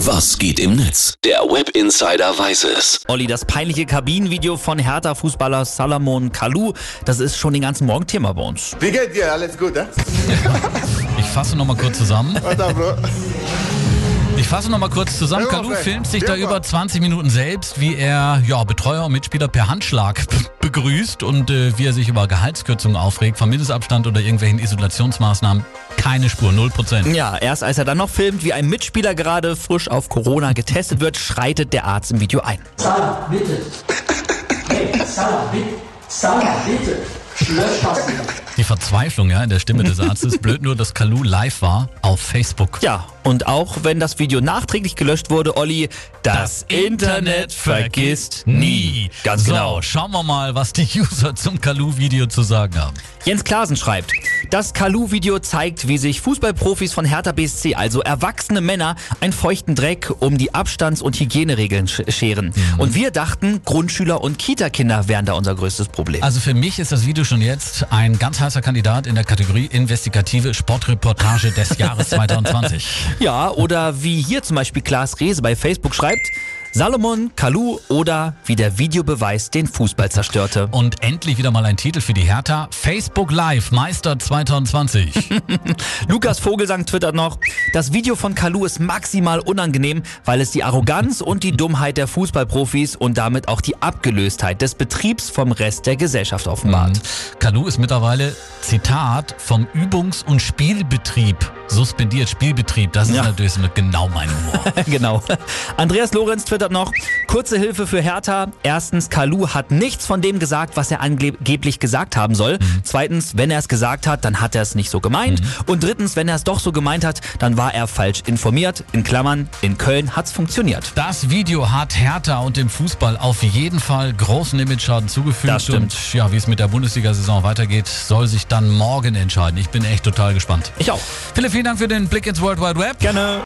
Was geht im Netz? Der Web Insider weiß es. Olli, das peinliche Kabinenvideo von Hertha-Fußballer Salomon Kalou, das ist schon den ganzen Morgen Thema bei uns. Wie geht dir? Alles gut, ja? Ich fasse noch mal kurz zusammen. Ich fasse noch mal kurz zusammen. Okay. filmt sich da über 20 Minuten selbst, wie er ja, Betreuer und Mitspieler per Handschlag begrüßt und äh, wie er sich über Gehaltskürzungen aufregt, vom Mindestabstand oder irgendwelchen Isolationsmaßnahmen. Keine Spur, 0%. Ja, erst als er dann noch filmt, wie ein Mitspieler gerade frisch auf Corona getestet wird, schreitet der Arzt im Video ein. Salah, bitte. Hey, Salah, bitte. Salah, bitte. Lösch das wieder. Die Verzweiflung ja, in der Stimme des Arztes. Blöd nur, dass Kalu live war auf Facebook. Ja, und auch wenn das Video nachträglich gelöscht wurde, Olli, das, Internet vergisst nie. Ganz so, genau. schauen wir mal, was die User zum Kalu-Video zu sagen haben. Jens Klasen schreibt, das Kalu-Video zeigt, wie sich Fußballprofis von Hertha BSC, also erwachsene Männer, einen feuchten Dreck um die Abstands- und Hygieneregeln sch scheren. Und wir dachten, Grundschüler und Kita-Kinder wären da unser größtes Problem. Also für mich ist das Video schon jetzt ein ganz heißer Kandidat in der Kategorie investigative Sportreportage des Jahres 2020. Ja, oder wie hier zum Beispiel Klaas Rehse bei Facebook schreibt, Salomon, Kalu oder wie der Videobeweis den Fußball zerstörte. Und endlich wieder mal ein Titel für die Hertha. Facebook Live Meister 2020. Lukas Vogelsang twittert noch, das Video von Kalu ist maximal unangenehm, weil es die Arroganz und die Dummheit der Fußballprofis und damit auch die Abgelöstheit des Betriebs vom Rest der Gesellschaft offenbart. Kalu ist mittlerweile, Zitat, vom Übungs- und Spielbetrieb suspendiert. Spielbetrieb, das ist Ja. natürlich so genau mein Humor. genau. Andreas Lorenz twittert noch, kurze Hilfe für Hertha. Erstens, Kalu hat nichts von dem gesagt, was er angeblich gesagt haben soll. Zweitens, wenn er es gesagt hat, dann hat er es nicht so gemeint. Und drittens, wenn er es doch so gemeint hat, dann war er falsch informiert. In Klammern, in Köln hat's funktioniert. Das Video hat Hertha und dem Fußball auf jeden Fall großen Image-Schaden zugefügt. Das stimmt. Und ja, wie es mit der Bundesliga-Saison weitergeht, soll sich dann morgen entscheiden. Ich bin echt total gespannt. Ich auch. Philipp, vielen Dank für den Blick ins World Wide Web. Gerne.